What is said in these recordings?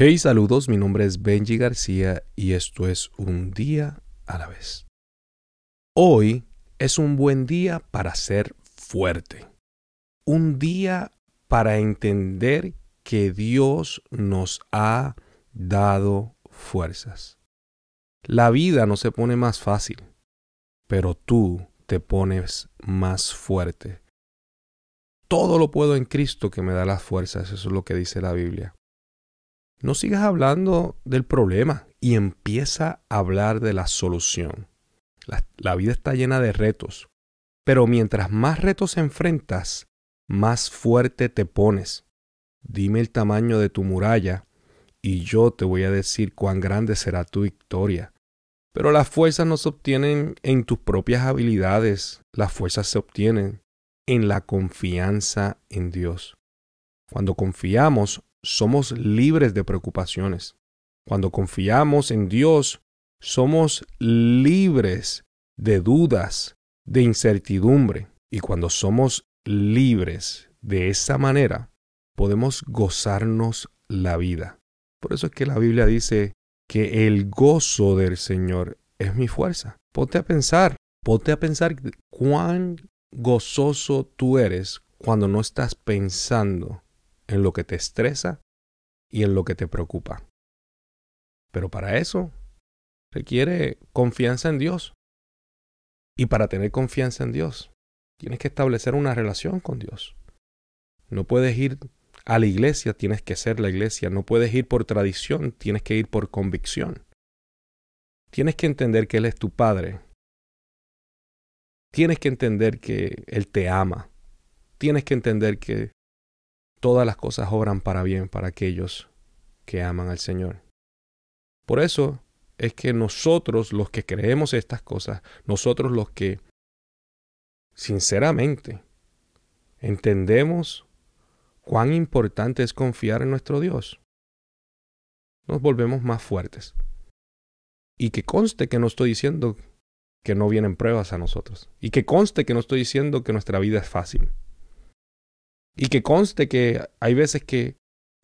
Hey, saludos, mi nombre es Benji García y esto es Un día a la vez. Hoy es un buen día para ser fuerte. Un día para entender que Dios nos ha dado fuerzas. La vida no se pone más fácil, pero tú te pones más fuerte. Todo lo puedo en Cristo que me da las fuerzas, eso es lo que dice la Biblia. No sigas hablando del problema y empieza a hablar de la solución. La, vida está llena de retos, pero mientras más retos enfrentas, más fuerte te pones. Dime el tamaño de tu muralla y yo te voy a decir cuán grande será tu victoria. Pero las fuerzas no se obtienen en tus propias habilidades, las fuerzas se obtienen en la confianza en Dios. Cuando confiamos, somos libres de preocupaciones. Cuando confiamos en Dios, somos libres de dudas, de incertidumbre. Y cuando somos libres de esa manera, podemos gozarnos la vida. Por eso es que la Biblia dice que el gozo del Señor es mi fuerza. Ponte a pensar, ponte a pensar cuán gozoso tú eres cuando no estás pensando en lo que te estresa y en lo que te preocupa. Pero para eso requiere confianza en Dios. Y para tener confianza en Dios, tienes que establecer una relación con Dios. No puedes ir a la iglesia, tienes que ser la iglesia. No puedes ir por tradición, tienes que ir por convicción. Tienes que entender que Él es tu Padre. Tienes que entender que Él te ama. Tienes que entender que todas las cosas obran para bien para aquellos que aman al Señor. Por eso es que nosotros los que creemos estas cosas, nosotros los que sinceramente entendemos cuán importante es confiar en nuestro Dios, nos volvemos más fuertes. Y que conste que no estoy diciendo que no vienen pruebas a nosotros. Y que conste que no estoy diciendo que nuestra vida es fácil. Y que conste que hay veces que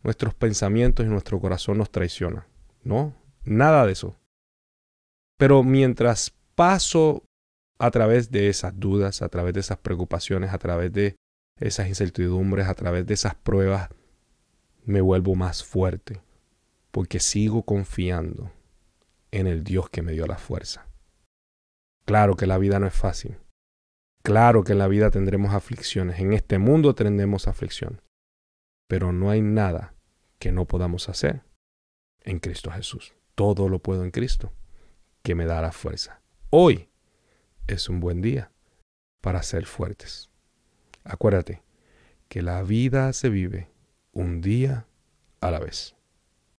nuestros pensamientos y nuestro corazón nos traicionan. No, nada de eso. Pero mientras paso a través de esas dudas, a través de esas preocupaciones, a través de esas incertidumbres, a través de esas pruebas, me vuelvo más fuerte, porque sigo confiando en el Dios que me dio la fuerza. Claro que la vida no es fácil, Claro que en la vida tendremos aflicciones, en este mundo tendremos aflicción, pero no hay nada que no podamos hacer en Cristo Jesús. Todo lo puedo en Cristo, que me da la fuerza. Hoy es un buen día para ser fuertes. Acuérdate que la vida se vive un día a la vez.